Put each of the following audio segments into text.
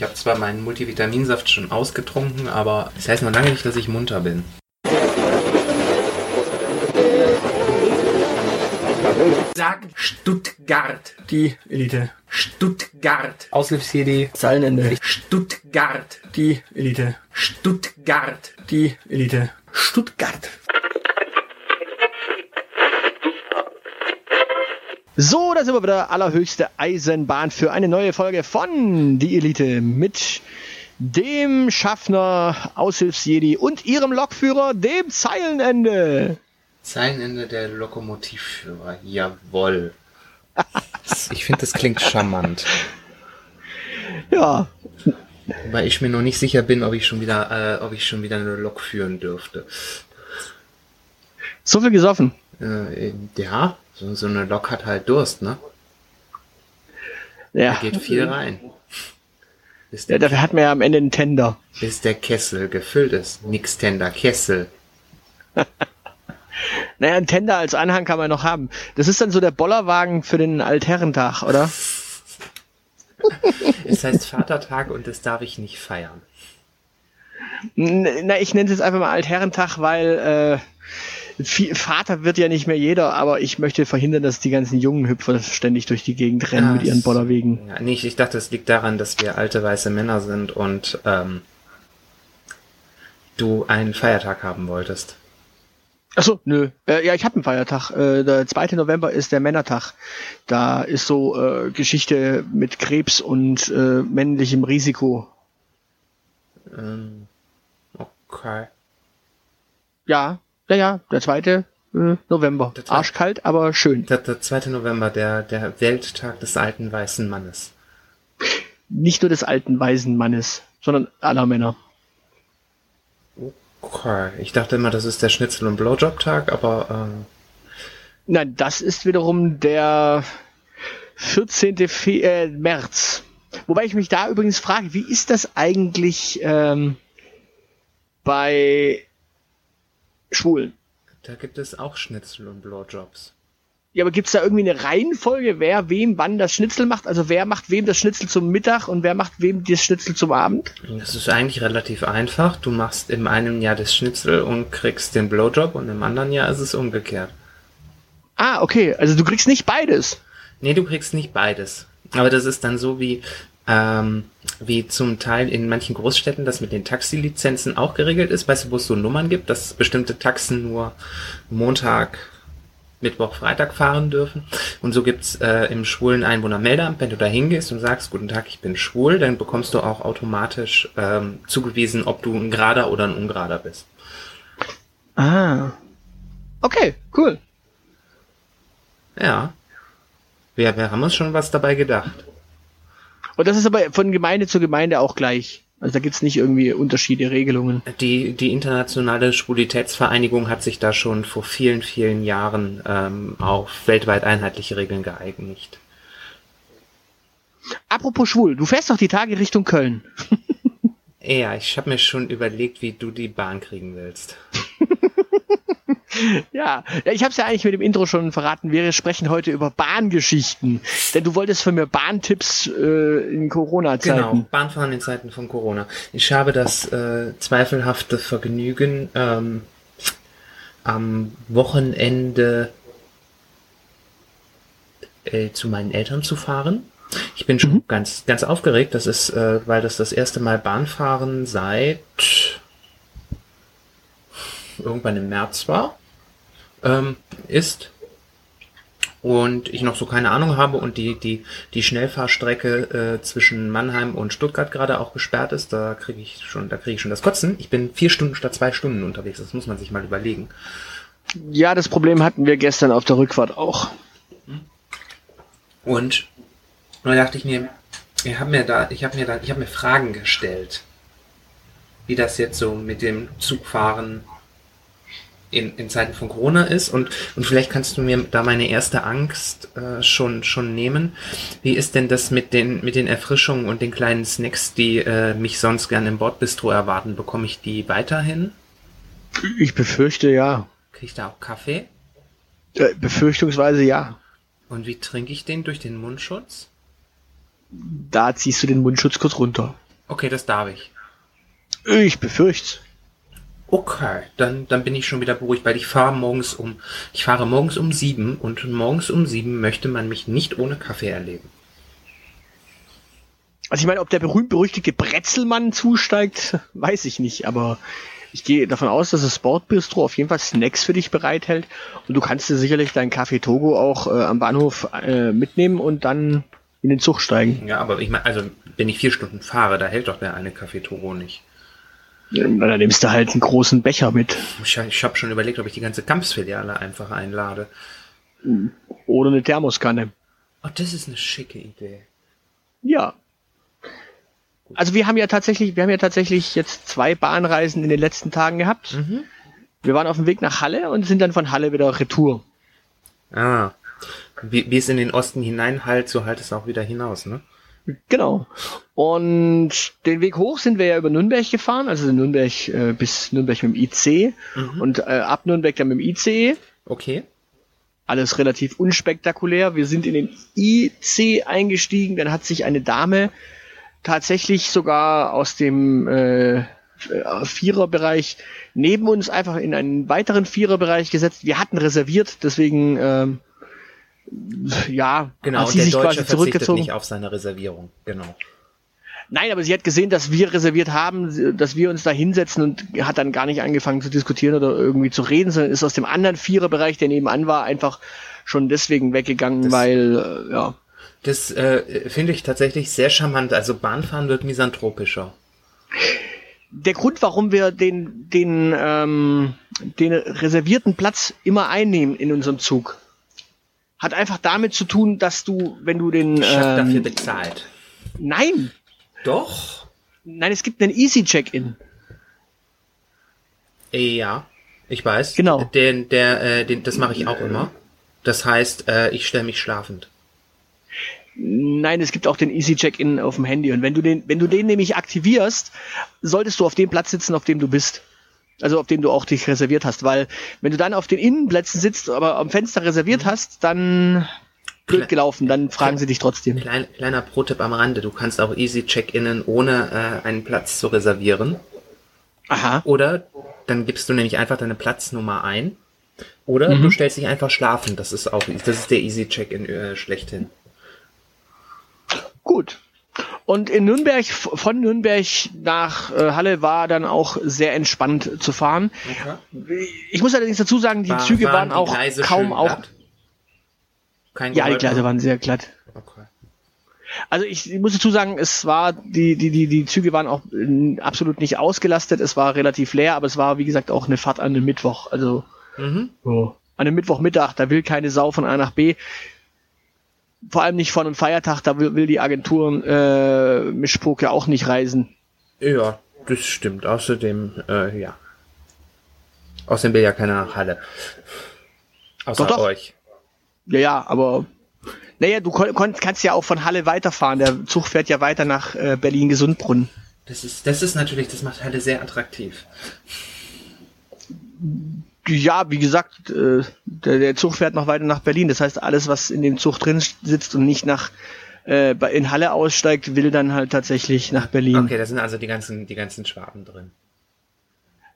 Ich habe zwar meinen Multivitaminsaft schon ausgetrunken, aber das heißt noch lange nicht, dass ich munter bin. Sag Stuttgart. Die Elite. Stuttgart. Aushilfs-CD. Zeilenende. Stuttgart. Die Elite. Stuttgart. Die Elite. Stuttgart. So, da sind wir wieder. Allerhöchste Eisenbahn für eine neue Folge von Die Elite mit dem Schaffner, Aushilfsjedi und ihrem Lokführer, dem Zeilenende. Zeilenende der Lokomotivführer. Jawoll. ich finde, das klingt charmant. Ja, Weil ich mir noch nicht sicher bin, ob ich schon wieder, äh, ob ich schon wieder eine Lok führen dürfte. so viel gesoffen. Äh, ja, so, so eine Lok hat halt Durst, ne? Ja, Da geht viel rein. Ja dafür hat man ja am Ende einen Tender. bis der Kessel gefüllt ist. Nix Tender Kessel. Naja, einen Tender als Anhang kann man noch haben. Das ist dann so der Bollerwagen für den Altherrentag, oder? Es heißt Vatertag und das darf ich nicht feiern. Na, ich nenne es jetzt einfach mal Altherrentag, weil äh, viel, Vater wird ja nicht mehr jeder, aber ich möchte verhindern, dass die ganzen jungen Hüpfer ständig durch die Gegend rennen Ja, mit ihren Bollerwegen. Ja, nicht, ich dachte, es liegt daran, dass wir alte weiße Männer sind und ähm, du einen Feiertag haben wolltest. Achso, nö. Äh, ja, ich habe einen Feiertag. Äh, der 2. November ist der Männertag. Da ist so äh, Geschichte mit Krebs und äh, männlichem Risiko. Ähm, okay. Ja, ja, ja, der 2. Äh, November. Der zweite. Arschkalt, aber schön. Der, der 2. November, der, der Welttag des alten weißen Mannes. Nicht nur des alten weisen Mannes, sondern aller Männer. Okay. Ich dachte immer, das ist der Schnitzel- und Blowjob-Tag, aber ähm, Nein, das ist wiederum der 14. Fe äh, März. Wobei ich mich da übrigens frage, wie ist das eigentlich ähm, bei Schwulen? da gibt es auch Schnitzel- und Blowjobs. Ja, aber gibt's da irgendwie eine Reihenfolge, wer wem wann das Schnitzel macht? Also wer macht wem das Schnitzel zum Mittag und wer macht wem das Schnitzel zum Abend? Das ist eigentlich relativ einfach. Du machst im einen Jahr das Schnitzel und kriegst den Blowjob und im anderen Jahr ist es umgekehrt. Ah, okay, also du kriegst nicht beides. Nee, du kriegst nicht beides. Aber das ist dann so wie, ähm, wie zum Teil in manchen Großstädten das mit den Taxilizenzen auch geregelt ist. Weißt du, wo es so Nummern gibt, dass bestimmte Taxen nur Montag, Mittwoch, Freitag fahren dürfen. Und so gibt's äh, im schwulen Einwohnermeldeamt, wenn du da hingehst und sagst, guten Tag, ich bin schwul, dann bekommst du auch automatisch ähm, zugewiesen, ob du ein gerader oder ein ungerader bist. Ah. Okay, cool. Ja. Wir, wir haben uns schon was dabei gedacht. Und das ist aber von Gemeinde zu Gemeinde auch gleich. Also da gibt's nicht irgendwie Unterschiede, Regelungen. Die, die internationale Schwulitätsvereinigung hat sich da schon vor vielen, vielen Jahren ähm, auf weltweit einheitliche Regeln geeinigt. Apropos schwul, du fährst doch die Tage Richtung Köln. Ja, ich habe mir schon überlegt, wie du die Bahn kriegen willst. Ja, ja ich habe es ja eigentlich mit dem Intro schon verraten. Wir sprechen heute über Bahngeschichten. Denn du wolltest von mir Bahntipps äh, in Corona-Zeiten. Genau, Bahnfahren in Zeiten von Corona. Ich habe das äh, zweifelhafte Vergnügen, ähm, am Wochenende äh, zu meinen Eltern zu fahren. Ich bin schon ganz, ganz aufgeregt. Das ist, äh, weil das das erste Mal Bahnfahren seit irgendwann im März war, ähm, ist und ich noch so keine Ahnung habe und die, die, die Schnellfahrstrecke äh, zwischen Mannheim und Stuttgart gerade auch gesperrt ist, da kriege ich schon, da kriege ich schon das Kotzen. Ich bin vier Stunden statt zwei Stunden unterwegs, das muss man sich mal überlegen. Ja, das Problem hatten wir gestern auf der Rückfahrt auch. Und da dachte ich mir, ich habe mir da, ich habe mir da, ich habe mir Fragen gestellt, wie das jetzt so mit dem Zugfahren in, in Zeiten von Corona ist und, und vielleicht kannst du mir da meine erste Angst äh, schon, schon nehmen. Wie ist denn das mit den, mit den Erfrischungen und den kleinen Snacks, die äh, mich sonst gern im Bordbistro erwarten? Bekomme ich die weiterhin? Ich befürchte ja. Kriege ich da auch Kaffee? Äh, befürchtungsweise ja. Und wie trinke ich den durch den Mundschutz? Da ziehst du den Mundschutz kurz runter. Okay, das darf ich. Ich befürchte. Okay, dann, dann bin ich schon wieder beruhigt, weil ich fahre morgens um, ich fahre morgens um sieben und morgens um sieben möchte man mich nicht ohne Kaffee erleben. Also ich meine, ob der berühmt-berüchtigte Brezelmann zusteigt, weiß ich nicht, aber ich gehe davon aus, dass das Sportbistro auf jeden Fall Snacks für dich bereithält und du kannst dir sicherlich deinen Kaffee Togo auch äh, am Bahnhof äh, mitnehmen und dann in den Zug steigen. Ja, aber ich meine, also wenn ich vier Stunden fahre, da hält doch der eine Kaffee Togo nicht. Dann nimmst du halt einen großen Becher mit. Ich, ich habe schon überlegt, ob ich die ganze Kampfsfiliale einfach einlade. Oder eine Thermoskanne. Oh, das ist eine schicke Idee. Ja. Also wir haben ja tatsächlich, wir haben ja tatsächlich jetzt zwei Bahnreisen in den letzten Tagen gehabt. Wir waren auf dem Weg nach Halle und sind dann von Halle wieder retour. Ah. Wie, wie es in den Osten hinein halt, so halt es auch wieder hinaus, ne? Genau. Und den Weg hoch sind wir ja über Nürnberg gefahren, also Nürnberg äh, bis Nürnberg mit dem IC und äh, ab Nürnberg dann mit dem ICE. Okay. Alles relativ unspektakulär. Wir sind in den IC eingestiegen, dann hat sich eine Dame tatsächlich sogar aus dem äh, äh, Viererbereich neben uns einfach in einen weiteren Viererbereich gesetzt. Wir hatten reserviert, deswegen ähm, ja, Genau, hat sie der sich Deutsche quasi zurückgezogen. nicht auf seine Reservierung. Genau. Nein, aber sie hat gesehen, dass wir reserviert haben, dass wir uns da hinsetzen und hat dann gar nicht angefangen zu diskutieren oder irgendwie zu reden, sondern ist aus dem anderen Viererbereich, der nebenan war, einfach schon deswegen weggegangen, Das- weil, äh, ja. Das äh, finde ich tatsächlich sehr charmant. Also Bahnfahren wird misanthropischer. Der Grund, warum wir den, den, ähm, den reservierten Platz immer einnehmen in unserem Zug, hat einfach damit zu tun, dass du, wenn du den, Ich habe dafür ähm, bezahlt. nein, Doch? nein, es gibt einen Easy Check-in. Ja, ich weiß. Genau. Den, der, äh, den, das mache ich auch immer. Das heißt, äh, ich stelle mich schlafend. Nein, es gibt auch den Easy Check-in auf dem Handy. Und wenn du den, wenn du den nämlich aktivierst, solltest du auf dem Platz sitzen, auf dem du bist. Also auf dem du auch dich reserviert hast. Weil wenn du dann auf den Innenplätzen sitzt, aber am Fenster reserviert hast, dann blöd gelaufen. Dann fragen sie dich trotzdem. Klein, kleiner Pro-Tipp am Rande. Du kannst auch easy check-innen, ohne äh, einen Platz zu reservieren. Aha. Oder dann gibst du nämlich einfach deine Platznummer ein. Oder du stellst dich einfach schlafen. Das ist auch, das ist der easy check-in äh, schlechthin. Gut. Und in Nürnberg, von Nürnberg nach äh, Halle war dann auch sehr entspannt zu fahren. Ich muss allerdings dazu sagen, die War- Züge waren, die auch kaum auch. Ja, die? Gleise waren sehr glatt. Okay. Also ich, ich muss dazu sagen, es war die die die die Züge waren auch äh, absolut nicht ausgelastet. Es war relativ leer, aber es war wie gesagt auch eine Fahrt an einem Mittwoch. Also Mhm. so. an einem Mittwochmittag, da will keine Sau von A nach B. Vor allem nicht von einem Feiertag, da will, will die Agenturen äh, Mischpoke auch nicht reisen. Ja, das stimmt. Außerdem, äh, ja. Außerdem will ja keiner nach Halle. Außer Doch, doch. euch. Ja, ja, aber naja, du kon kannst ja auch von Halle weiterfahren. Der Zug fährt ja weiter nach äh, Berlin-Gesundbrunnen. Das ist, das ist natürlich, das macht Halle sehr attraktiv. Ja, wie gesagt, äh, der, der Zug fährt noch weiter nach Berlin. Das heißt, alles, was in dem Zug drin sitzt und nicht nach äh, in Halle aussteigt, will dann halt tatsächlich nach Berlin. Okay, da sind also die ganzen, die ganzen Schwaben drin.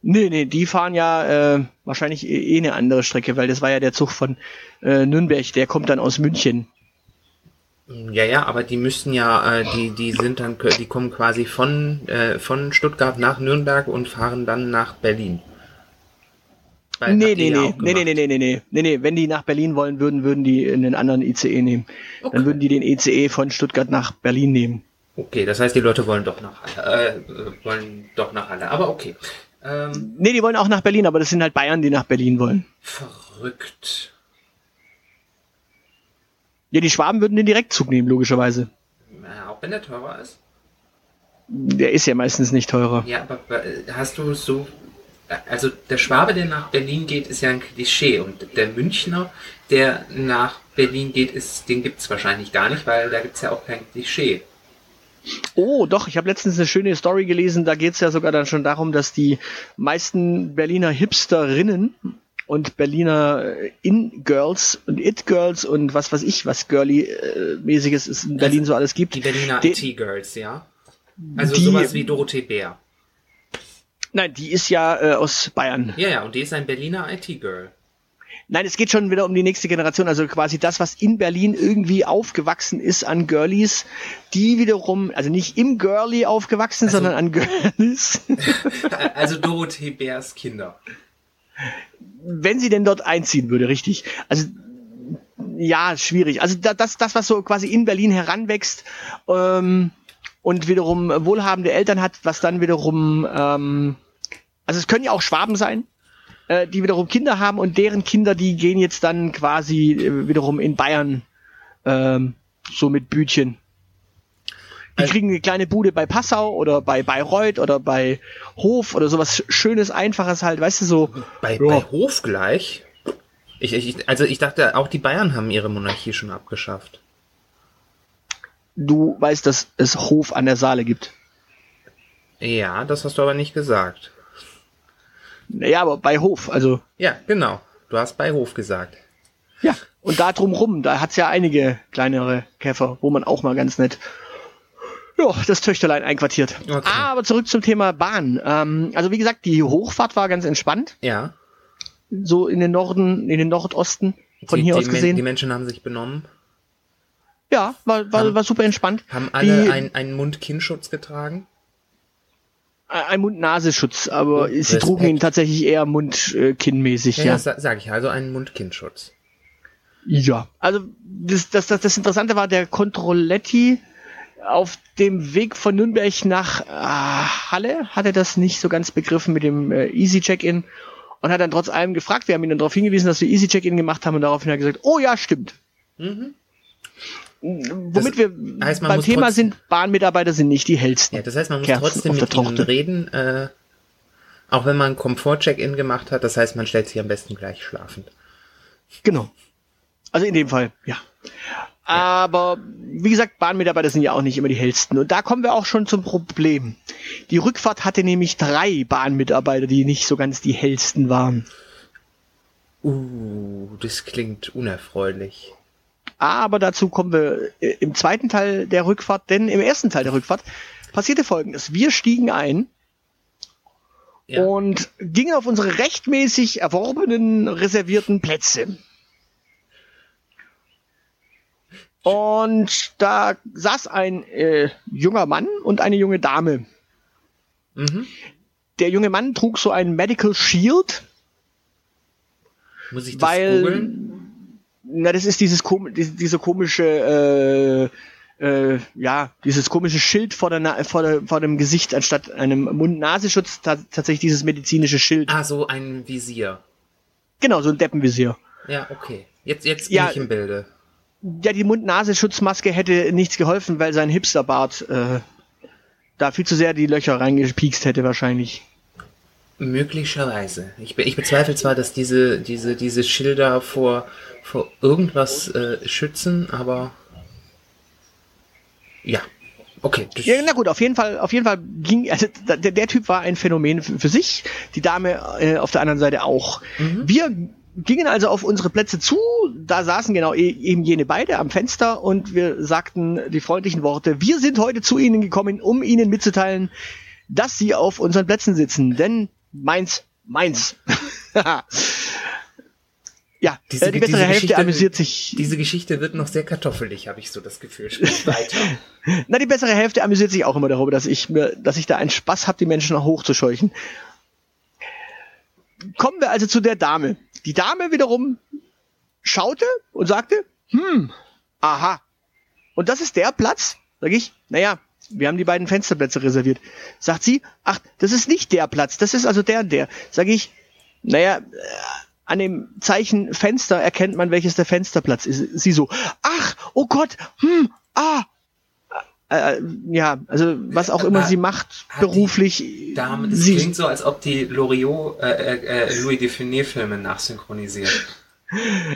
Nee, nee, die fahren ja äh, wahrscheinlich eh, eh eine andere Strecke, weil das war ja der Zug von äh, Nürnberg, der kommt dann aus München. Ja, ja, aber die müssten ja, äh, die, die sind dann, die kommen quasi von, äh, von Stuttgart nach Nürnberg und fahren dann nach Berlin. Weil Nee, nee, nee, nee, nee, nee, nee, nee, nee, nee, nee, wenn die nach Berlin wollen würden, würden die einen anderen ICE nehmen. Dann würden die den ICE von Stuttgart nach Berlin nehmen. Okay, das heißt, die Leute wollen doch nach Halle, äh, wollen doch nach Halle, aber okay. Ähm, Nee, die wollen auch nach Berlin, aber das sind halt Bayern, die nach Berlin wollen. verrückt. Ja, die Schwaben würden den Direktzug nehmen, logischerweise. Ja, auch wenn der teurer ist. Der ist ja meistens nicht teurer. Ja, aber äh, hast du so. Also der Schwabe, der nach Berlin geht, ist ja ein Klischee. Und der Münchner, der nach Berlin geht, ist, den gibt's wahrscheinlich gar nicht, weil da gibt's ja auch kein Klischee. Oh, doch, ich habe letztens eine schöne Story gelesen, da geht's ja sogar dann schon darum, dass die meisten Berliner Hipsterinnen und Berliner äh, In-Girls und It-Girls und was weiß ich, was Girly-mäßiges es in Berlin so alles gibt. Die Berliner IT-Girls, ja. Also die, sowas wie Dorothee Bär. Nein, die ist ja äh, aus Bayern. Ja, ja, und die ist ein Berliner IT-Girl. Nein, es geht schon wieder um die nächste Generation, also quasi das, was in Berlin irgendwie aufgewachsen ist an Girlies, die wiederum, also nicht im Girlie aufgewachsen, Also- sondern an Girlies, Also Dorothee Bärs Kinder. wenn sie denn dort einziehen würde, richtig. Also ja, schwierig. Also da- das, das, was so quasi in Berlin heranwächst ähm, und wiederum wohlhabende Eltern hat, was dann wiederum, ähm, also es können ja auch Schwaben sein, äh, die wiederum Kinder haben und deren Kinder, die gehen jetzt dann quasi äh, wiederum in Bayern ähm, so mit Bütchen. Die Also- kriegen eine kleine Bude bei Passau oder bei Bayreuth oder bei Hof oder sowas Schönes, Einfaches halt, weißt du, so. Bei, bei Hof gleich. Ich, ich, also ich dachte, auch die Bayern haben ihre Monarchie schon abgeschafft. Du weißt, dass es Hof an der Saale gibt. Ja, das hast du aber nicht gesagt. Naja, aber bei Hof, also Ja, genau. Du hast bei Hof gesagt. ja. Und da drumrum, da hat's ja einige kleinere Käfer, wo man auch mal ganz nett ja, das Töchterlein einquartiert. Okay. Aber zurück zum Thema Bahn. Ähm, also wie gesagt, die Hochfahrt war ganz entspannt, Ja. so in den Norden, in den Nordosten von die, hier die, aus Men- gesehen. Die Menschen haben sich benommen, ja, war, war, haben- war super entspannt. haben alle Die- ein, einen Mund-Kinn-Schutz getragen. Ein Mund-Nasenschutz, aber Und sie trugen ihn tatsächlich eher Mund-Kinn-mäßig, Ja, ja. das sa- sag ich, also einen Mund-Kinn-Schutz. Ja, also das, das, das, das Interessante war der Controletti auf dem Weg von Nürnberg nach äh, Halle hat er das nicht so ganz begriffen mit dem äh, Easy Check-in und hat dann trotz allem gefragt. Wir haben ihn dann darauf hingewiesen, dass wir Easy Check-in gemacht haben und daraufhin hat er gesagt, oh ja, stimmt. Mhm. Womit wir heißt, man beim Thema trotzdem- sind, Bahnmitarbeiter sind nicht die hellsten. Ja, das heißt, man muss Kerzen trotzdem mit ihnen reden, äh, auch wenn man Komfort-Check-In gemacht hat. Das heißt, man stellt sich am besten gleich schlafend. Genau. Also in dem Fall, ja. Aber wie gesagt, Bahnmitarbeiter sind ja auch nicht immer die hellsten. Und da kommen wir auch schon zum Problem. Die Rückfahrt hatte nämlich drei Bahnmitarbeiter, die nicht so ganz die hellsten waren. Uh, das klingt unerfreulich. Aber dazu kommen wir äh, im zweiten Teil der Rückfahrt, denn im ersten Teil der Rückfahrt passierte folgendes. Wir stiegen ein Ja. und gingen auf unsere rechtmäßig erworbenen, reservierten Plätze. Und da saß ein äh, junger Mann und eine junge Dame. Mhm. Der junge Mann trug so ein Medical Shield, Muss ich das weil googeln? Na das ist dieses diese, diese komische äh, äh, ja dieses komische Schild vor der, Na vor, der vor dem Gesicht anstatt einem Mund-Nasenschutz ta tatsächlich dieses medizinische Schild. Ah, so ein Visier. Genau so ein Deppenvisier. Ja, okay. Jetzt, jetzt bin Ja. ich im Bilde. Ja, die Mund-Nasenschutzmaske hätte nichts geholfen, weil sein Hipsterbart äh, da viel zu sehr die Löcher reingepiekst hätte wahrscheinlich. Möglicherweise. Ich, ich bezweifle zwar, dass diese, diese, diese Schilder vor, vor irgendwas äh, schützen, aber ja. Okay. Ja, na gut, auf jeden Fall, auf jeden Fall ging, also der, der Typ war ein Phänomen für, für sich, die Dame äh, auf der anderen Seite auch. Wir gingen also auf unsere Plätze zu, da saßen genau e eben jene beide am Fenster und wir sagten die freundlichen Worte, wir sind heute zu Ihnen gekommen, um Ihnen mitzuteilen, dass Sie auf unseren Plätzen sitzen, denn meins, meins. ja, Diese- äh, die bessere diese Hälfte Geschichte- amüsiert sich. Diese Geschichte wird noch sehr kartoffelig, habe ich so das Gefühl. Weiter. Na, die bessere Hälfte amüsiert sich auch immer darüber, dass ich mir, dass ich da einen Spaß habe, die Menschen noch hochzuscheuchen. Kommen wir also zu der Dame. Die Dame wiederum schaute und sagte, hm, aha. Und das ist der Platz? Sag ich, naja, wir haben die beiden Fensterplätze reserviert. Sagt sie, ach, das ist nicht der Platz, das ist also der und der. Sag ich, naja, äh, an dem Zeichen Fenster erkennt man, welches der Fensterplatz ist. Sie so, ach, oh Gott, hm, ah. Äh, ja, also was auch immer Aber sie macht, hat beruflich. Dame, das sie, klingt so, als ob die Loriot äh, äh, äh, Louis Define-Filme nachsynchronisiert.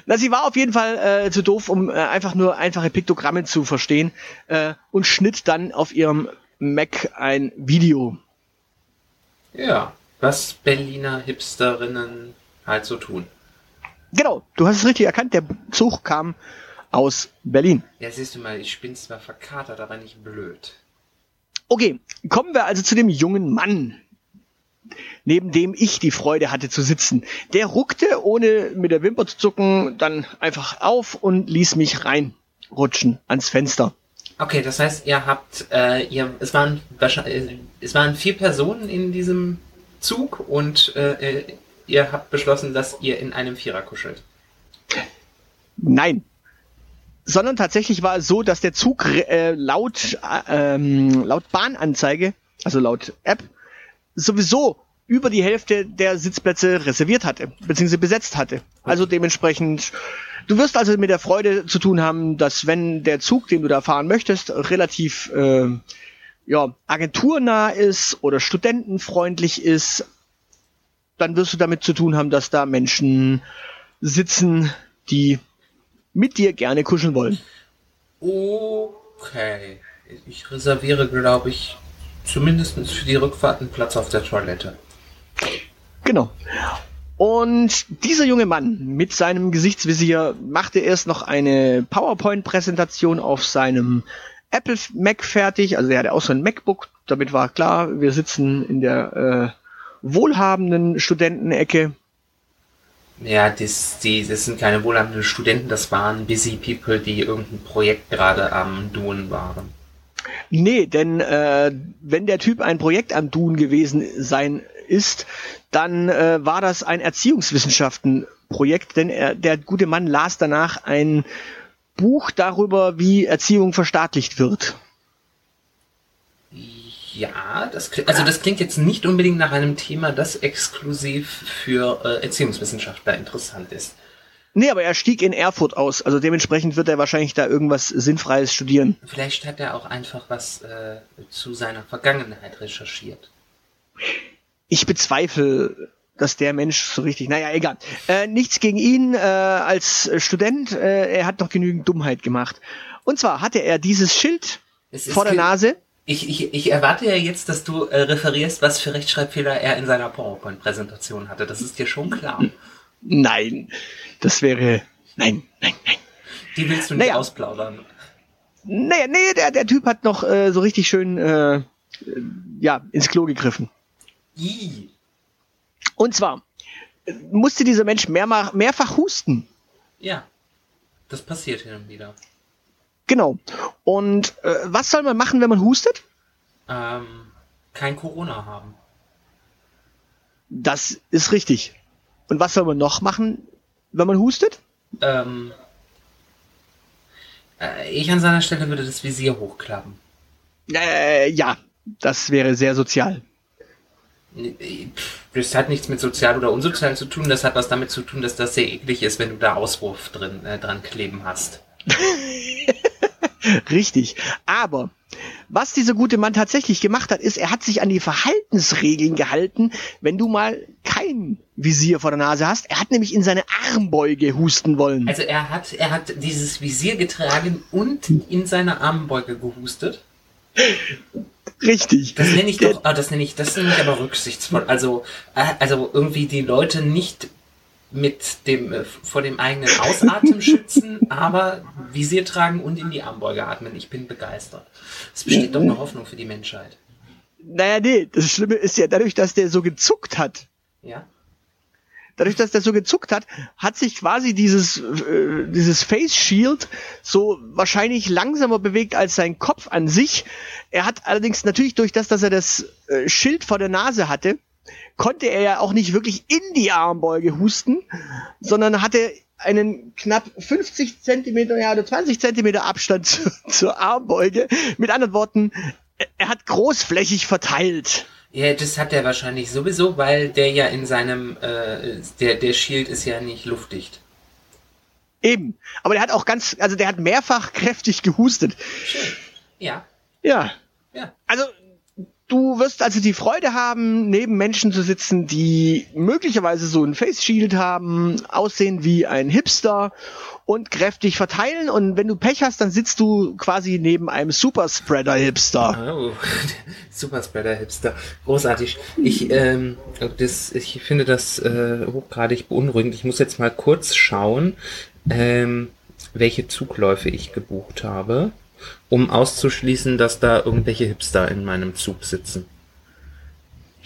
Na, sie war auf jeden Fall äh, zu doof, um äh, einfach nur einfache Piktogramme zu verstehen äh, und schnitt dann auf ihrem Mac ein Video. Ja, was Berliner Hipsterinnen halt so tun. Genau, du hast es richtig erkannt, der Zug kam aus Berlin. Ja, siehst du mal, ich bin zwar verkatert, aber nicht blöd. Okay, kommen wir also zu dem jungen Mann, neben dem ich die Freude hatte zu sitzen. Der ruckte, ohne mit der Wimper zu zucken, dann einfach auf und ließ mich reinrutschen ans Fenster. Okay, das heißt, ihr habt, äh, ihr, es waren wahrscheinlich, äh, es waren vier Personen in diesem Zug und äh, äh, ihr habt beschlossen, dass ihr in einem Vierer kuschelt. Nein. Sondern tatsächlich war es so, dass der Zug äh, laut, äh, ähm, laut Bahnanzeige, also laut App, sowieso über die Hälfte der Sitzplätze reserviert hatte, beziehungsweise besetzt hatte. Also dementsprechend, du wirst also mit der Freude zu tun haben, dass wenn der Zug, den du da fahren möchtest, relativ äh, ja, agenturnah ist oder studentenfreundlich ist, dann wirst du damit zu tun haben, dass da Menschen sitzen, die mit dir gerne kuscheln wollen. Okay. Ich reserviere, glaube ich, zumindest für die Rückfahrt einen Platz auf der Toilette. Genau. Und dieser junge Mann mit seinem Gesichtsvisier machte erst noch eine PowerPoint-Präsentation auf seinem Apple Mac fertig. Also er hatte auch so ein MacBook. Damit war klar, wir sitzen in der äh, wohlhabenden Studentenecke. Ja, das, die, das sind keine wohlhabenden Studenten, das waren busy people, die irgendein Projekt gerade am Tun waren. Nee, denn äh, wenn der Typ ein Projekt am Tun gewesen sein ist, dann äh, war das ein Erziehungswissenschaftenprojekt, denn er, der gute Mann las danach ein Buch darüber, wie Erziehung verstaatlicht wird. Ja, das klingt, also das klingt jetzt nicht unbedingt nach einem Thema, das exklusiv für äh, Erziehungswissenschaftler interessant ist. Nee, aber er stieg in Erfurt aus, also dementsprechend wird er wahrscheinlich da irgendwas Sinnfreies studieren. Vielleicht hat er auch einfach was äh, zu seiner Vergangenheit recherchiert. Ich bezweifle, dass der Mensch so richtig, naja, egal. Äh, nichts gegen ihn äh, als Student, äh, er hat doch genügend Dummheit gemacht. Und zwar hatte er dieses Schild vor der Nase. Ich, ich, ich erwarte ja jetzt, dass du äh, referierst, was für Rechtschreibfehler er in seiner PowerPoint-Präsentation hatte. Das ist dir schon klar. Nein, das wäre. Nein, nein, nein. Die willst du nicht naja. ausplaudern. Naja, nee, der, der Typ hat noch äh, so richtig schön äh, ja, ins Klo gegriffen. I. Und zwar musste dieser Mensch mehrmach, mehrfach husten. Ja, das passiert hin und wieder. Genau. Und äh, was soll man machen, wenn man hustet? Ähm, kein Corona haben. Das ist richtig. Und was soll man noch machen, wenn man hustet? Ähm, äh, ich an seiner Stelle würde das Visier hochklappen. Äh, ja, das wäre sehr sozial. Das hat nichts mit sozial oder unsozial zu tun. Das hat was damit zu tun, dass das sehr eklig ist, wenn du da Auswurf drin äh, dran kleben hast. Richtig. Aber was dieser gute Mann tatsächlich gemacht hat, ist, er hat sich an die Verhaltensregeln gehalten, wenn du mal kein Visier vor der Nase hast. Er hat nämlich in seine Armbeuge husten wollen. Also er hat, er hat dieses Visier getragen und in seine Armbeuge gehustet. Richtig. Das nenne ich doch, ah, das nenne ich, das nenne ich aber rücksichtsvoll. Also, äh, also irgendwie die Leute nicht mit dem äh, vor dem eigenen Ausatmen schützen, aber Visier tragen und in die Armbeuge atmen. Ich bin begeistert. Es besteht doch eine Hoffnung für die Menschheit. Naja, nee, das Schlimme ist ja dadurch, dass der so gezuckt hat. Ja. Dadurch, dass der so gezuckt hat, hat sich quasi dieses, äh, dieses Face Shield so wahrscheinlich langsamer bewegt als sein Kopf an sich. Er hat allerdings natürlich durch das, dass er das äh, Schild vor der Nase hatte, konnte er ja auch nicht wirklich in die Armbeuge husten, sondern hatte einen knapp 50 Zentimeter, ja, oder 20 Zentimeter Abstand zu, zur Armbeuge. Mit anderen Worten, er hat großflächig verteilt. Ja, das hat er wahrscheinlich sowieso, weil der ja in seinem, äh, der, der Shield ist ja nicht luftdicht. Eben. Aber der hat auch ganz, also der hat mehrfach kräftig gehustet. Schön. Ja. Ja. Ja. Also Du wirst also die Freude haben, neben Menschen zu sitzen, die möglicherweise so ein Face Shield haben, aussehen wie ein Hipster und kräftig verteilen. Und wenn du Pech hast, dann sitzt du quasi neben einem Superspreader Hipster. Oh, Superspreader Hipster. Großartig. Ich, ähm, das, ich finde das äh, hochgradig beunruhigend. Ich muss jetzt mal kurz schauen, ähm, welche Zugläufe ich gebucht habe. Um auszuschließen, dass da irgendwelche Hipster in meinem Zug sitzen.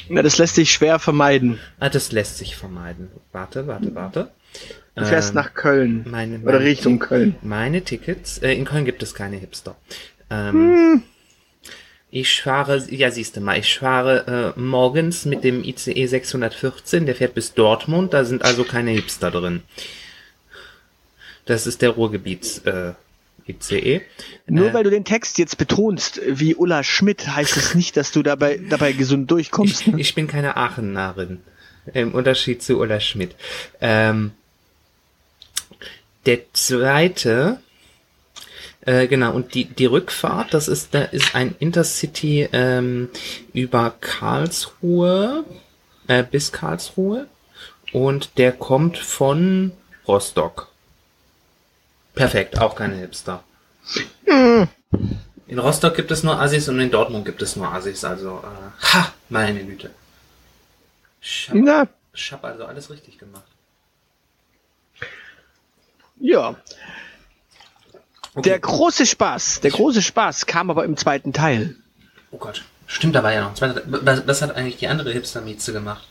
Na, das lässt sich schwer vermeiden. Ah, das lässt sich vermeiden. Warte, warte, warte. Du fährst Ähm, nach Köln. meine, Oder meine Richtung Ti- Köln. Meine Tickets, äh, in Köln gibt es keine Hipster. Ähm, Ich fahre, ja siehst du mal, ich fahre äh, morgens mit dem ICE 614, der fährt bis Dortmund, da sind also keine Hipster drin. Das ist der Ruhrgebiets äh, ICE. Nur Äh, weil du den Text jetzt betonst, wie Ulla Schmidt, heißt es nicht, dass du dabei, dabei gesund durchkommst. ich, ich bin keine Aachenarin. Im Unterschied zu Ulla Schmidt. Ähm, der zweite, äh, genau, und die, die Rückfahrt, das ist, da ist ein Intercity ähm, über Karlsruhe äh, bis Karlsruhe und der kommt von Rostock. Perfekt, auch keine Hipster. In Rostock gibt es nur Assis und in Dortmund gibt es nur Assis, also äh, ha, meine Güte. Ich hab, Na, ich hab also alles richtig gemacht. ja. Okay. Der große Spaß, der große Spaß kam aber im zweiten Teil. oh Gott, stimmt, da war ja noch ein zweiter. Was, was hat eigentlich die andere Hipster-Mieze gemacht?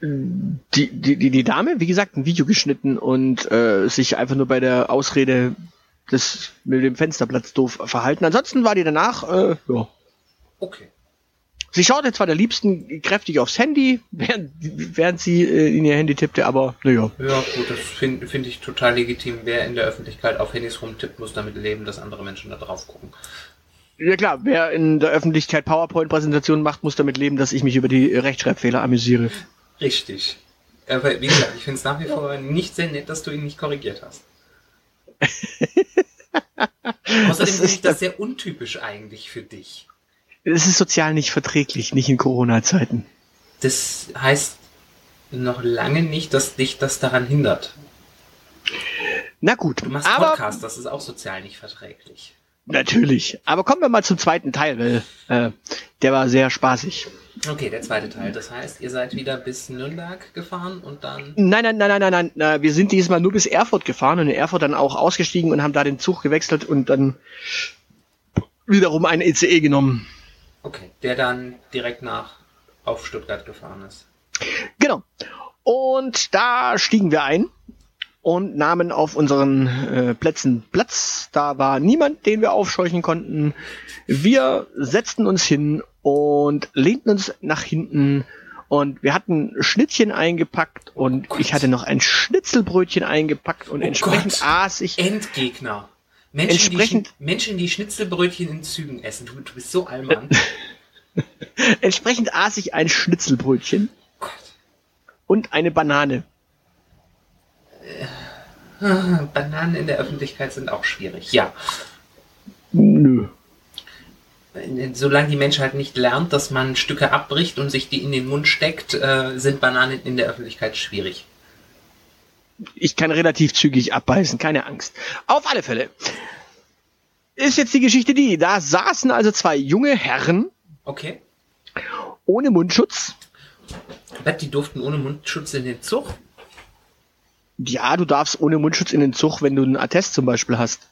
Die, die, die, Dame, wie gesagt, ein Video geschnitten und äh, sich einfach nur bei der Ausrede des mit dem Fensterplatz doof verhalten. Ansonsten war die danach, äh, ja. Okay. Sie schaute zwar der Liebsten kräftig aufs Handy, während, während sie äh, in ihr Handy tippte, aber naja. Ja, gut, das finde find ich total legitim. Wer in der Öffentlichkeit auf Handys rumtippt, muss damit leben, dass andere Menschen da drauf gucken. Ja klar, wer in der Öffentlichkeit PowerPoint-Präsentationen macht, muss damit leben, dass ich mich über die Rechtschreibfehler amüsiere. Richtig. Aber wie gesagt, ich finde es nach wie vor nicht sehr nett, dass du ihn nicht korrigiert hast. Außerdem Das finde ich ist das sehr untypisch eigentlich für dich. Es ist sozial nicht verträglich, nicht in Corona-Zeiten. Das heißt noch lange nicht, dass dich das daran hindert. Na gut, Du machst aber Podcast, das ist auch sozial nicht verträglich. Natürlich. Aber kommen wir mal zum zweiten Teil, weil äh, der war sehr spaßig. Okay, der zweite Teil. Das heißt, ihr seid wieder bis Nürnberg gefahren und dann. Nein, nein, nein, nein, nein, nein. Na, Wir sind diesmal nur bis Erfurt gefahren und in Erfurt dann auch ausgestiegen und haben da den Zug gewechselt und dann wiederum einen ECE genommen. Okay, der dann direkt nach auf Stuttgart gefahren ist. Genau. Und da stiegen wir ein und nahmen auf unseren äh, Plätzen Platz. Da war niemand, den wir aufscheuchen konnten. Wir setzten uns hin und lehnten uns nach hinten und wir hatten Schnittchen eingepackt und Gott. ich hatte noch ein Schnitzelbrötchen eingepackt und Oh entsprechend Gott. aß ich. Endgegner. Menschen, Entsprechend- die, Menschen, die Schnitzelbrötchen in Zügen essen. Du, du bist so allmann. Entsprechend aß ich ein Schnitzelbrötchen Gott. und eine Banane. Bananen in der Öffentlichkeit sind auch schwierig. Ja. Nö. Solange die Menschheit nicht lernt, dass man Stücke abbricht und sich die in den Mund steckt, äh, sind Bananen in der Öffentlichkeit schwierig. Ich kann relativ zügig abbeißen, keine Angst. Auf alle Fälle. Ist jetzt die Geschichte die, da saßen also zwei junge Herren Okay. ohne Mundschutz. Was, Die durften ohne Mundschutz in den Zug? Ja, du darfst ohne Mundschutz in den Zug, wenn du einen Attest zum Beispiel hast.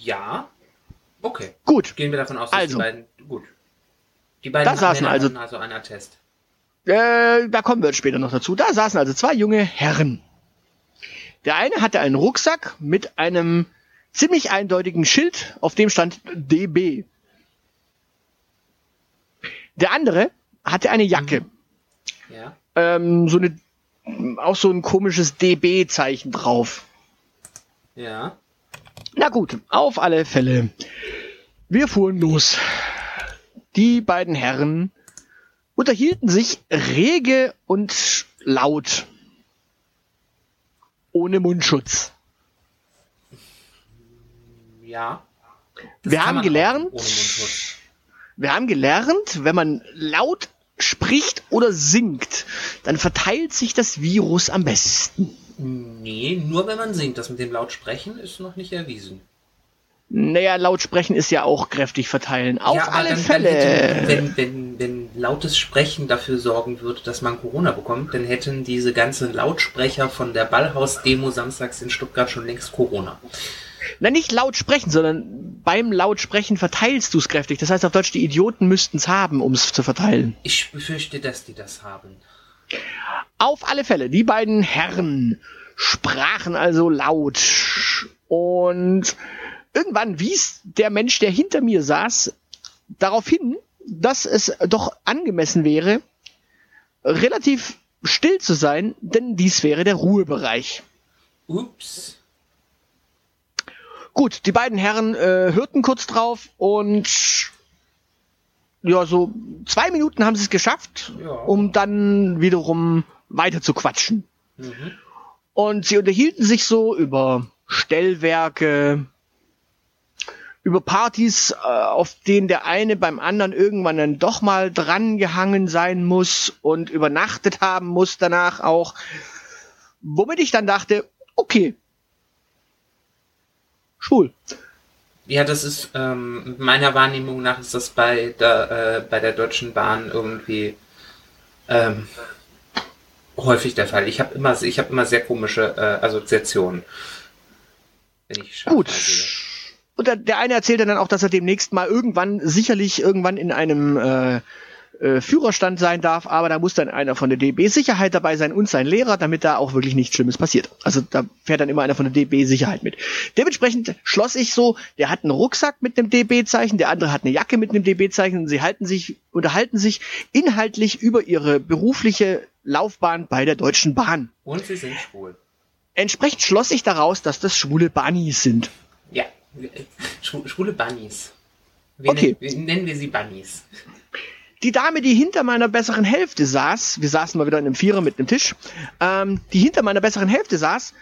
Ja. Okay. Gut, Gehen wir davon aus, dass Also. die beiden. Gut. Die beiden Da saßen also- also einen Attest. äh, da kommen wir später noch dazu. Da saßen also zwei junge Herren. Der eine hatte einen Rucksack mit einem ziemlich eindeutigen Schild, auf dem stand DB. Der andere hatte eine Jacke. Ja. ähm, so eine, auch so ein komisches DB-Zeichen drauf. Ja. Na gut, auf alle Fälle. Wir fuhren los. Die beiden Herren unterhielten sich rege und laut. Ohne Mundschutz. Ja. Wir haben gelernt-. Wir haben gelernt, wenn man laut spricht oder singt, dann verteilt sich das Virus am besten. Nee, nur wenn man singt. Das mit dem Lautsprechen ist noch nicht erwiesen. Naja, laut sprechen ist ja auch kräftig verteilen. Auf Ja, aber alle dann, dann Fälle. hätten, wenn, wenn, wenn lautes Sprechen dafür sorgen würde, dass man Corona bekommt, dann hätten diese ganzen Lautsprecher von der Ballhaus-Demo samstags in Stuttgart schon längst Corona. Na, nicht laut sprechen, sondern beim laut sprechen verteilst du es kräftig. Das heißt auf Deutsch, die Idioten müssten es haben, um es zu verteilen. Ich befürchte, dass die das haben. Auf alle Fälle, die beiden Herren sprachen also laut. Und irgendwann wies der Mensch, der hinter mir saß, darauf hin, dass es doch angemessen wäre, relativ still zu sein, denn dies wäre der Ruhebereich. Ups. Gut, die beiden Herren äh, hörten kurz drauf und ja, so zwei Minuten haben sie es geschafft, Ja. um dann wiederum weiter zu quatschen. Mhm. Und sie unterhielten sich so über Stellwerke, über Partys, äh, auf denen der eine beim anderen irgendwann dann doch mal dran gehangen sein muss und übernachtet haben muss danach auch. Womit ich dann dachte, okay. Schwul. Ja, das ist ähm, meiner Wahrnehmung nach ist das bei der äh, bei der Deutschen Bahn irgendwie ähm, häufig der Fall. Ich habe immer ich habe immer sehr komische äh, Assoziationen. Wenn ich Gut. Und der, der eine erzählte dann auch, dass er demnächst mal irgendwann, sicherlich irgendwann in einem äh, äh, Führerstand sein darf, aber da muss dann einer von der DB Sicherheit dabei sein und sein Lehrer, damit da auch wirklich nichts Schlimmes passiert. Also da fährt dann immer einer von der DB Sicherheit mit. Dementsprechend schloss ich so, der hat einen Rucksack mit einem DB-Zeichen, der andere hat eine Jacke mit einem DB-Zeichen und sie halten sich, unterhalten sich inhaltlich über ihre berufliche Laufbahn bei der Deutschen Bahn. Und sie sind schwul. Entsprechend schloss ich daraus, dass das schwule Bunnies sind. Ja, Schw- schwule Bunnies. Wir Okay. nennen wir sie Bunnies. Die Dame, die hinter meiner besseren Hälfte saß, wir saßen mal wieder in einem Vierer mit einem Tisch, ähm, die hinter meiner besseren Hälfte saß,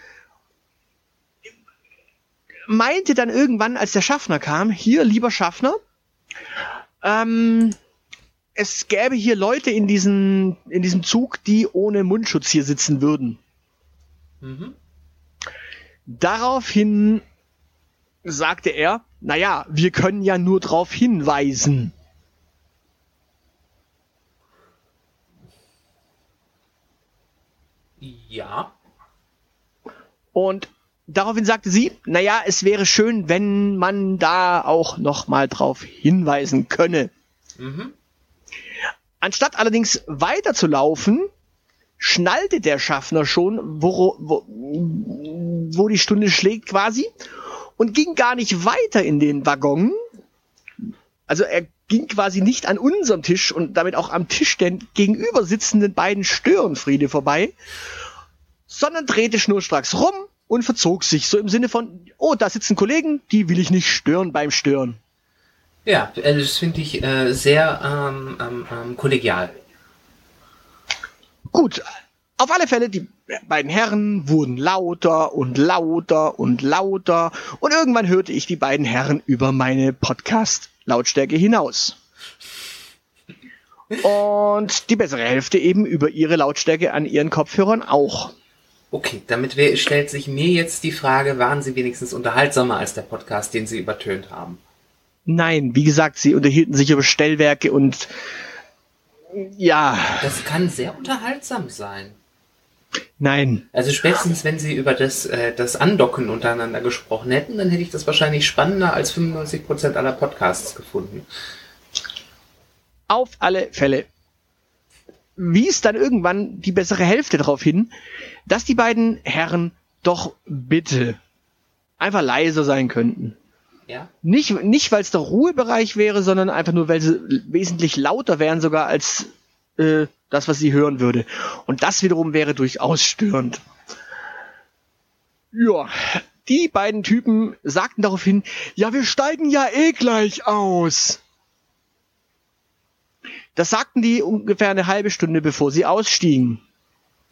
meinte dann irgendwann, als der Schaffner kam, hier, lieber Schaffner, ähm, es gäbe hier Leute in, diesen, in diesem Zug, die ohne Mundschutz hier sitzen würden. Mhm. Daraufhin sagte er, naja, wir können ja nur darauf hinweisen. Ja. Und daraufhin sagte sie, naja, es wäre schön, wenn man da auch noch mal drauf hinweisen könne. Mhm. Anstatt allerdings weiterzulaufen, schnallte der Schaffner schon, wo, wo, wo die Stunde schlägt quasi und ging gar nicht weiter in den Waggon. Also er ging quasi nicht an unserem Tisch und damit auch am Tisch der gegenüber sitzenden beiden Störenfriede vorbei, sondern drehte schnurstracks rum und verzog sich so im Sinne von, oh, da sitzen Kollegen, die will ich nicht stören beim Stören. Ja, äh, das finde ich äh, sehr ähm, ähm, ähm, kollegial. Gut, auf alle Fälle, die beiden Herren wurden lauter und lauter und lauter und irgendwann hörte ich die beiden Herren über meine Podcast-Lautstärke hinaus. Und die bessere Hälfte eben über ihre Lautstärke an ihren Kopfhörern auch. Okay, damit wär- stellt sich mir jetzt die Frage, waren sie wenigstens unterhaltsamer als der Podcast, den sie übertönt haben? Nein, wie gesagt, sie unterhielten sich über Stellwerke und ja, Das kann sehr unterhaltsam sein. Nein. Also spätestens, wenn sie über das, äh, das Andocken untereinander gesprochen hätten, dann hätte ich das wahrscheinlich spannender als 95% aller Podcasts gefunden. Auf alle Fälle wies dann irgendwann die bessere Hälfte darauf hin, dass die beiden Herren doch bitte einfach leiser sein könnten. Ja? Nicht, nicht weil es der Ruhebereich wäre, sondern einfach nur, weil sie wesentlich lauter wären sogar als äh, das, was sie hören würde. Und das wiederum wäre durchaus störend. Ja, die beiden Typen sagten daraufhin, ja, wir steigen ja eh gleich aus. Das sagten die ungefähr eine halbe Stunde, bevor sie ausstiegen.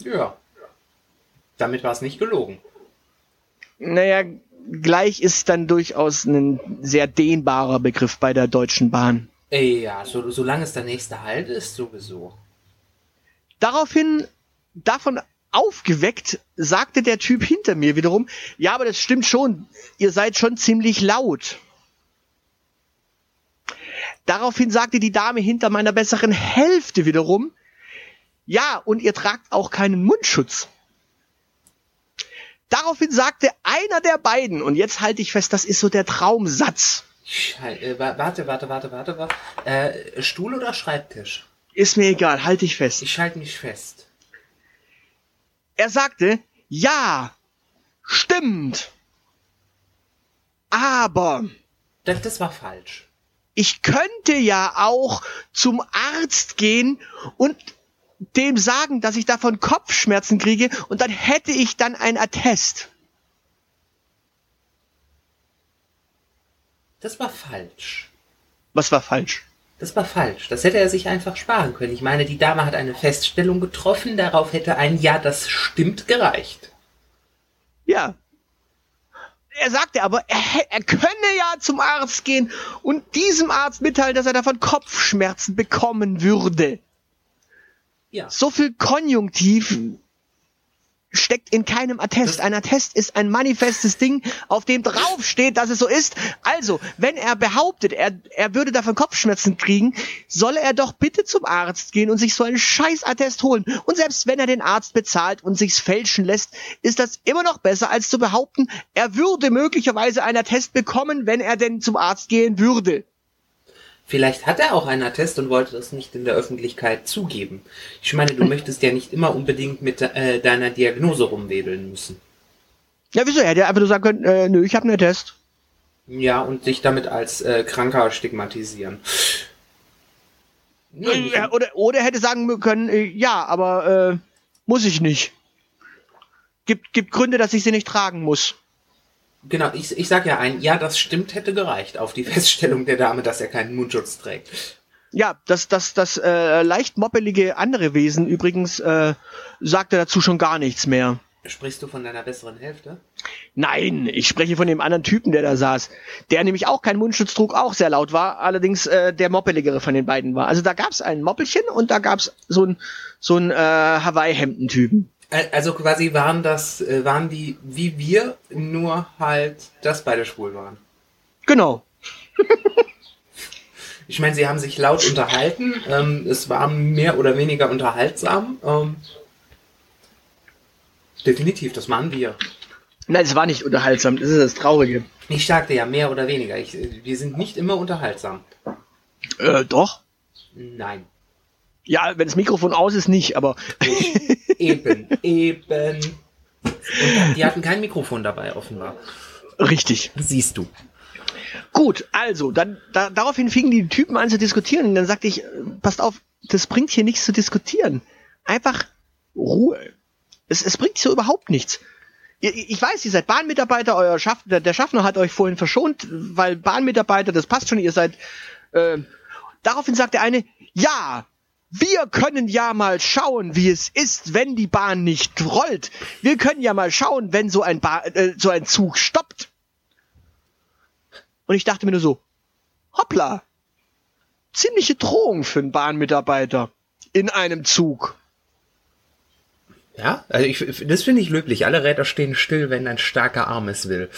Ja. Damit war es nicht gelogen. Naja, gleich ist dann durchaus ein sehr dehnbarer Begriff bei der Deutschen Bahn. Ja, so, solange es der nächste Halt ist, sowieso. Daraufhin, davon aufgeweckt, sagte der Typ hinter mir wiederum, ja, aber das stimmt schon, ihr seid schon ziemlich laut. Daraufhin sagte die Dame hinter meiner besseren Hälfte wiederum, ja, und ihr tragt auch keinen Mundschutz. Daraufhin sagte einer der beiden, und jetzt halte ich fest, das ist so der Traumsatz. Schei äh, wa- warte, warte, warte, warte, warte. Äh, Stuhl oder Schreibtisch? Ist mir egal, halte ich fest. Ich schalte mich fest. Er sagte, ja, stimmt. Aber Das, das war falsch. ich könnte ja auch zum Arzt gehen und dem sagen, dass ich davon Kopfschmerzen kriege und dann hätte ich dann ein Attest. Das war falsch. Was war falsch? Das war falsch. Das hätte er sich einfach sparen können. Ich meine, die Dame hat eine Feststellung getroffen, darauf hätte ein Ja, das stimmt gereicht. Ja. Er sagte aber, er, er könne ja zum Arzt gehen und diesem Arzt mitteilen, dass er davon Kopfschmerzen bekommen würde. Ja. So viel Konjunktiv steckt in keinem Attest. Ein Attest ist ein manifestes Ding, auf dem drauf steht, dass es so ist. Also, wenn er behauptet, er, er würde davon Kopfschmerzen kriegen, solle er doch bitte zum Arzt gehen und sich so einen Scheißattest holen. Und selbst wenn er den Arzt bezahlt und sich's fälschen lässt, ist das immer noch besser, als zu behaupten, er würde möglicherweise einen Attest bekommen, wenn er denn zum Arzt gehen würde. Vielleicht hat er auch einen Attest und wollte das nicht in der Öffentlichkeit zugeben. Ich meine, du möchtest ja nicht immer unbedingt mit äh, deiner Diagnose rumwebeln müssen. Ja, wieso? Er hätte einfach nur sagen können, äh, nö, ich habe einen Attest. Ja, und dich damit als äh, Kranker stigmatisieren. Nicht- Äh, oder, oder er hätte sagen können, äh, ja, aber äh, muss ich nicht. Gibt, gibt Gründe, dass ich sie nicht tragen muss. Genau, ich, ich sag ja ein, ja, das stimmt, hätte gereicht auf die Feststellung der Dame, dass er keinen Mundschutz trägt. Ja, das, das, das äh, leicht moppelige andere Wesen übrigens äh, sagte dazu schon gar nichts mehr. Sprichst du von deiner besseren Hälfte? Nein, ich spreche von dem anderen Typen, der da saß. Der nämlich auch keinen Mundschutz trug, auch sehr laut war, allerdings äh, der moppeligere von den beiden war. Also da gab's ein Moppelchen und da gab's so ein so ein äh, Hawaii-Hemden-Typen. Also quasi waren das, äh, waren die wie wir, nur halt, dass beide schwul waren. Genau. Ich meine, sie haben sich laut unterhalten. Ähm, es war mehr oder weniger unterhaltsam. Ähm, definitiv, das waren wir. Nein, es war nicht unterhaltsam, das ist das Traurige. Ich sagte ja mehr oder weniger. Ich, äh, wir sind nicht immer unterhaltsam. Äh, doch. Nein. Ja, wenn das Mikrofon aus ist, nicht, aber Eben, eben. Und die hatten kein Mikrofon dabei, offenbar. richtig. Siehst du. Gut, also, dann da, daraufhin fingen die Typen an zu diskutieren und dann sagte ich, äh, passt auf, das bringt hier nichts zu diskutieren. Einfach Ruhe. Es, es bringt so überhaupt nichts. Ich weiß, ihr seid Bahnmitarbeiter, euer Schaff, der, der Schaffner hat euch vorhin verschont, weil Bahnmitarbeiter, das passt schon, ihr seid. Äh, daraufhin sagt der eine, ja, wir können ja mal schauen, wie es ist, wenn die Bahn nicht rollt. Wir können ja mal schauen, wenn so ein, ba äh, so ein Zug stoppt. Und ich dachte mir nur so, hoppla, ziemliche Drohung für einen Bahnmitarbeiter in einem Zug. Ja, also ich, das finde ich löblich. Alle Räder stehen still, wenn ein starker Arm es will.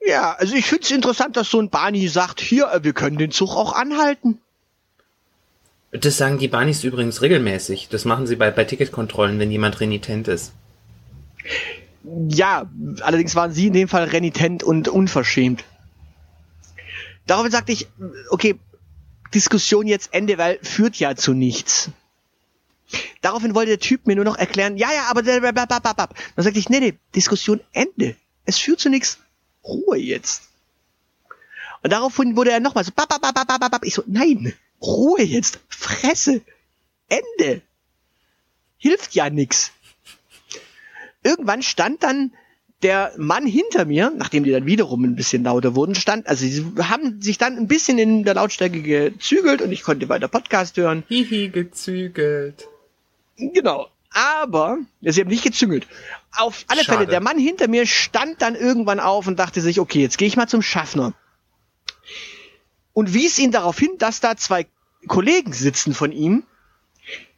Ja, also ich find's interessant, dass so ein Bahni sagt, hier, äh, wir können den Zug auch anhalten. Das sagen die Banis übrigens regelmäßig. Das machen sie bei, bei Ticketkontrollen, wenn jemand renitent ist. Ja, allerdings waren sie in dem Fall renitent und unverschämt. Daraufhin sagte ich, okay, Diskussion jetzt Ende, weil führt ja zu nichts. Daraufhin wollte der Typ mir nur noch erklären, ja, ja, aber blablabla. dann sagte ich, nee, nee, Diskussion Ende. Es führt zu nichts. Ruhe jetzt. Und daraufhin wurde er nochmal so, bap. ich so, nein, Ruhe jetzt, Fresse, Ende. Hilft ja nix. Irgendwann stand dann der Mann hinter mir, nachdem die dann wiederum ein bisschen lauter wurden, stand, also sie haben sich dann ein bisschen in der Lautstärke gezügelt und ich konnte weiter Podcast hören. Hihi, gezügelt. Genau. Aber, ja, sie haben nicht gezüngelt. Auf alle Schade. Fälle, der Mann hinter mir stand dann irgendwann auf und dachte sich, okay, jetzt gehe ich mal zum Schaffner. Und wies ihn darauf hin, dass da zwei Kollegen sitzen von ihm,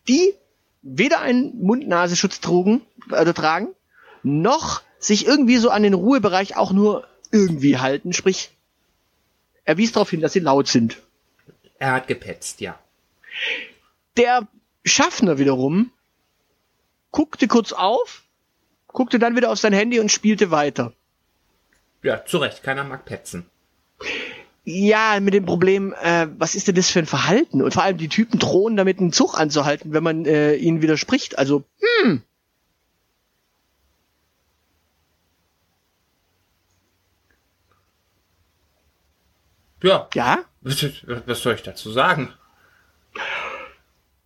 die weder einen Mund-Nasenschutz trugen, äh, tragen, noch sich irgendwie so an den Ruhebereich auch nur irgendwie halten. Sprich, er wies darauf hin, dass sie laut sind. Er hat gepetzt, ja. Der Schaffner wiederum guckte kurz auf, guckte dann wieder auf sein Handy und spielte weiter. Ja, zu Recht, keiner mag Petzen. Ja, mit dem Problem, äh, was ist denn das für ein Verhalten? Und vor allem die Typen drohen damit einen Zug anzuhalten, wenn man äh, ihnen widerspricht. Also, hm. Ja, Ja, was soll ich dazu sagen?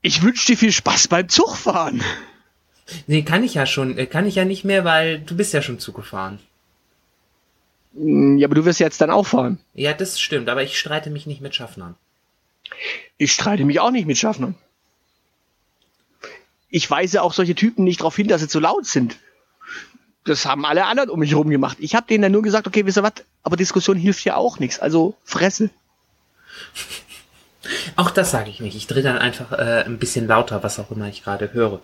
ich wünsche dir viel Spaß beim Zugfahren. Nee, kann ich ja schon, äh, kann ich ja nicht mehr, weil du bist ja schon zugefahren. Hm, Ja, aber du wirst jetzt dann auch fahren. Ja, das stimmt, aber ich streite mich nicht mit Schaffnern. Ich streite mich auch nicht mit Schaffnern. Ich weise auch solche Typen nicht darauf hin, dass sie zu laut sind. Das haben alle anderen um mich herum gemacht. Ich habe denen dann nur gesagt, okay, wisst ihr was, aber Diskussion hilft ja auch nichts. Also Fresse. Auch das sage ich nicht. Ich drehe dann einfach äh, ein bisschen lauter, was auch immer ich gerade höre.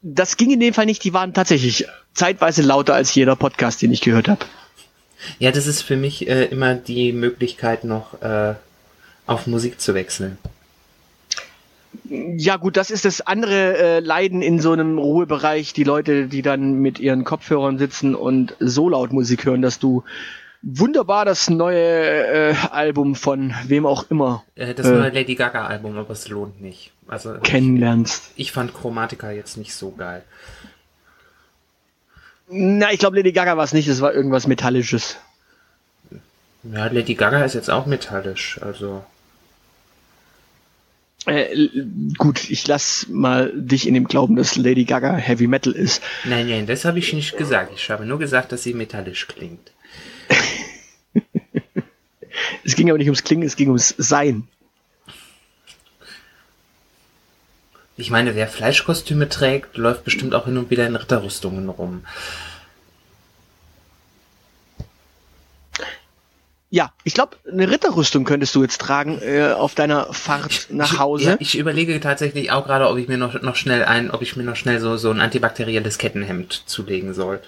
Das ging in dem Fall nicht. Die waren tatsächlich zeitweise lauter als jeder Podcast, den ich gehört habe. Ja, das ist für mich äh, immer die Möglichkeit, noch äh, auf Musik zu wechseln. Ja gut, das ist das andere äh, Leiden in so einem Ruhebereich. Die Leute, die dann mit ihren Kopfhörern sitzen und so laut Musik hören, dass du wunderbar das neue äh, Album von wem auch immer Äh, das Äh. neue Lady Gaga Album, aber es lohnt nicht. Also kennenlernst. ich fand Chromatica jetzt nicht so geil. Na, ich glaube Lady Gaga war es nicht. Es war irgendwas Metallisches. Ja, Lady Gaga ist jetzt auch metallisch, also Äh, gut, ich lass mal dich in dem Glauben, dass Lady Gaga Heavy Metal ist. nein, nein, das habe ich nicht gesagt. Ich habe nur gesagt, dass sie metallisch klingt. Es ging aber nicht ums Klingen, es ging ums Sein. Ich meine, wer Fleischkostüme trägt, läuft bestimmt auch hin und wieder in Ritterrüstungen rum. Ja, ich glaube, eine Ritterrüstung könntest du jetzt tragen äh, auf deiner Fahrt nach Hause. Ja, ich überlege tatsächlich auch gerade, ob ich mir noch, noch schnell ein, ob ich mir noch schnell so, so ein antibakterielles Kettenhemd zulegen soll.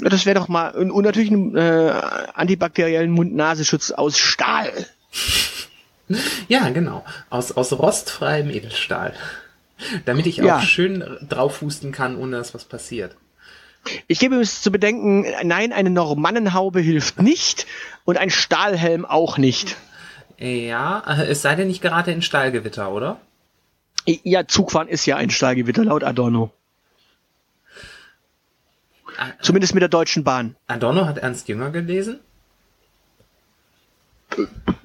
Ja, das wäre doch mal und, und natürlich einen äh, antibakteriellen Mund-Nasenschutz aus Stahl. Ja, genau. Aus, aus rostfreiem Edelstahl. Damit ich auch Ja. schön draufhusten kann, ohne dass was passiert. Ich gebe es zu bedenken, nein, eine Normannenhaube hilft nicht und ein Stahlhelm auch nicht. Ja, es sei denn, ich gerate in Stahlgewitter, oder? Ja, Zugfahren ist ja ein Stahlgewitter laut Adorno. Zumindest mit der Deutschen Bahn. Adorno hat Ernst Jünger gelesen?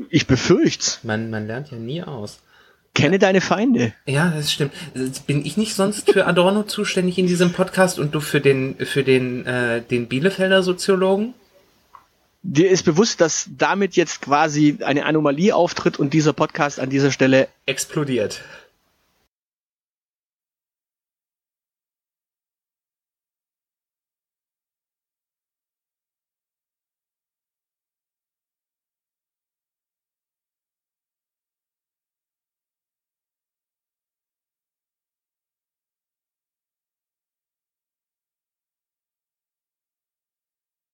Ich befürcht's. Man, man lernt ja nie aus. Kenne deine Feinde. Ja, das stimmt. Bin ich nicht sonst für Adorno zuständig in diesem Podcast und du für den, für den, äh, den Bielefelder Soziologen? Dir ist bewusst, dass damit jetzt quasi eine Anomalie auftritt und dieser Podcast an dieser Stelle Explodiert.